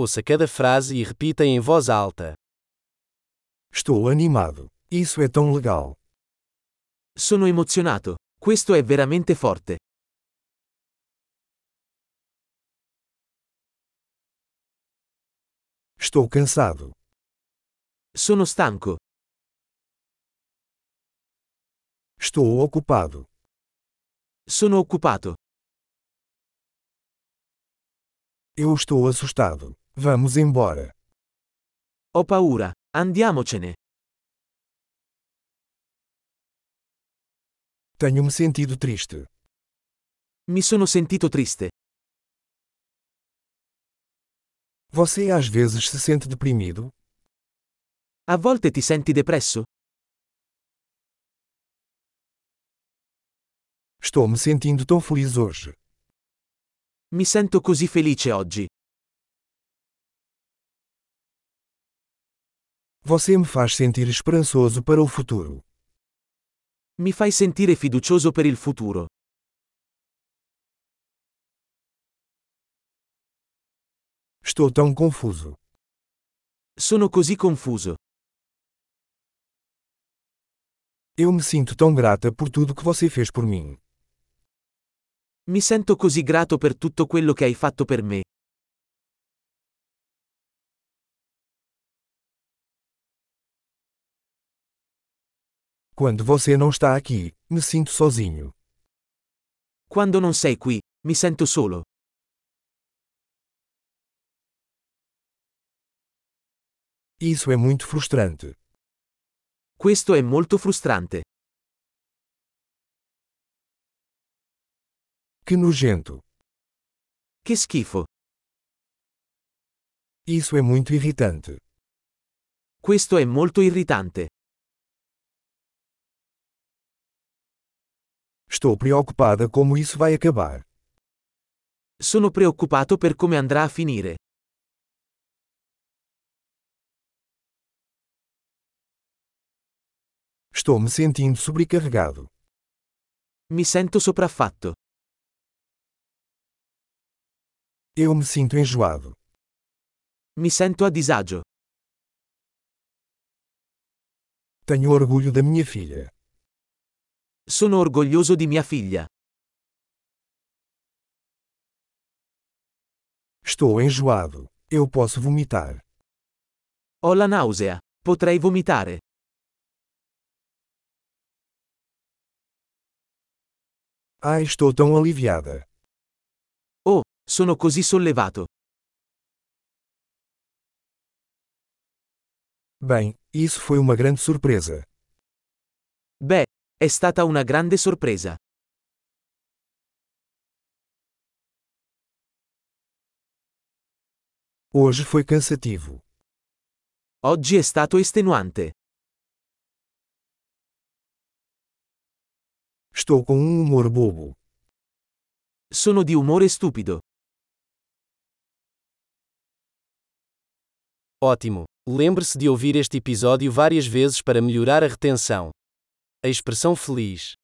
Ouça cada frase e repita em voz alta. Estou animado. Isso é tão legal. Sono emozionato. Questo è veramente forte. Estou cansado. Sono stanco. Estou ocupado. Sono occupato. Eu estou assustado. Vamos embora. Ho paura. Andiamocene. Tenho me sentido triste. Mi sono sentito triste. Você às vezes se sente deprimido? A volte ti senti depresso? Estou me sentindo tão feliz hoje. Mi sento così felice oggi. Você me faz sentir esperançoso para o futuro. Mi fai sentire fiducioso per il futuro. Estou tão confuso. Sono così confuso. Eu me sinto tão grata por tudo que você fez por mim. Mi sento così grato per tutto quello che hai fatto per me. Quando você não está aqui, me sinto sozinho. Quando non sei qui, mi sento solo. Isso é muito frustrante. Questo è molto frustrante. Que nojento. Che schifo. Isso é muito irritante. Questo è molto irritante. Estou preocupada como isso vai acabar. Sono preoccupato per come andrà a finire. Estou me sentindo sobrecarregado. Mi sento sopraffatto. Eu me sinto enjoado. Mi sento a disagio. Tenho orgulho da minha filha. Sono orgoglioso di mia figlia. Estou enjoado. Eu posso vomitar. Ho la nausea. Potrei vomitare. Ai, estou tão aliviada. Oh, sono così sollevato. Bem, isso foi uma grande surpresa. Beh, è stata una grande sorpresa. Hoje foi cansativo. Oggi è stato estenuante. Estou com um humor bobo. Sono di umore stupido. Ótimo! Lembre-se de ouvir este episódio várias vezes para melhorar a retenção. A expressão feliz